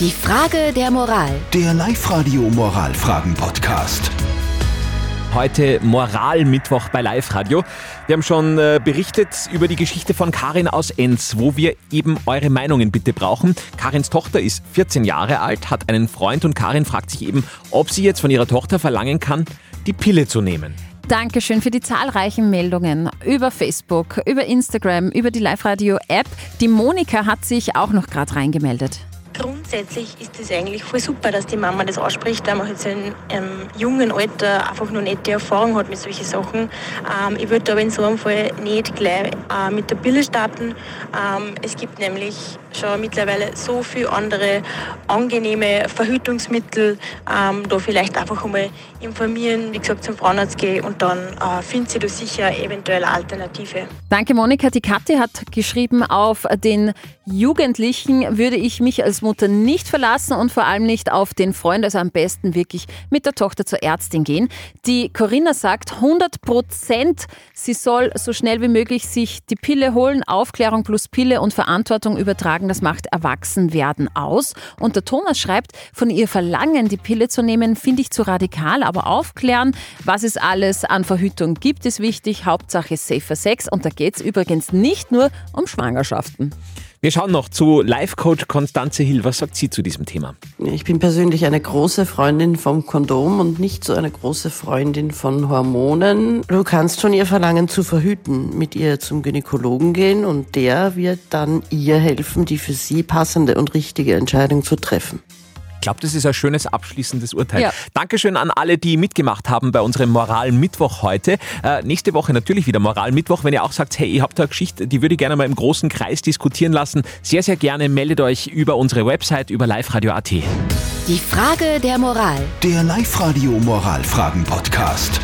Die Frage der Moral. Der Live-Radio Moralfragen-Podcast. Heute Moralmittwoch bei Live Radio. Wir haben schon äh, berichtet über die Geschichte von Karin aus Enz, wo wir eben eure Meinungen bitte brauchen. Karins Tochter ist 14 Jahre alt, hat einen Freund und Karin fragt sich eben, ob sie jetzt von ihrer Tochter verlangen kann, die Pille zu nehmen. Dankeschön für die zahlreichen Meldungen über Facebook, über Instagram, über die Live-Radio-App. Die Monika hat sich auch noch gerade reingemeldet. Grundsätzlich ist es eigentlich voll super, dass die Mama das ausspricht, weil man jetzt in einem jungen Alter einfach nicht die Erfahrung hat mit solchen Sachen. Ähm, ich würde aber in so einem Fall nicht gleich äh, mit der Pille starten. Ähm, es gibt nämlich schon mittlerweile so viele andere angenehme Verhütungsmittel. Ähm, da vielleicht einfach einmal informieren, wie gesagt, zum Frauenarzt gehen und dann äh, findet sie da sicher eventuell Alternative. Danke, Monika. Die Kathi hat geschrieben, auf den Jugendlichen würde ich mich als Mutter nicht verlassen und vor allem nicht auf den Freund, also am besten wirklich mit der Tochter zur Ärztin gehen. Die Corinna sagt 100 Prozent, sie soll so schnell wie möglich sich die Pille holen, Aufklärung plus Pille und Verantwortung übertragen, das macht Erwachsenwerden aus. Und der Thomas schreibt, von ihr verlangen, die Pille zu nehmen, finde ich zu radikal, aber aufklären, was es alles an Verhütung gibt, ist wichtig. Hauptsache safer Sex und da geht es übrigens nicht nur um Schwangerschaften. Wir schauen noch zu Life-Coach Konstanze Hill. Was sagt sie zu diesem Thema? Ich bin persönlich eine große Freundin vom Kondom und nicht so eine große Freundin von Hormonen. Du kannst von ihr verlangen zu verhüten, mit ihr zum Gynäkologen gehen und der wird dann ihr helfen, die für sie passende und richtige Entscheidung zu treffen. Ich glaube, das ist ein schönes abschließendes Urteil. Ja. Dankeschön an alle, die mitgemacht haben bei unserem Moral-Mittwoch heute. Äh, nächste Woche natürlich wieder Moral-Mittwoch. Wenn ihr auch sagt, hey, ihr habt da eine Geschichte, die würde ich gerne mal im großen Kreis diskutieren lassen, sehr, sehr gerne meldet euch über unsere Website, über liveradio.at. Die Frage der Moral. Der Live-Radio Moralfragen-Podcast.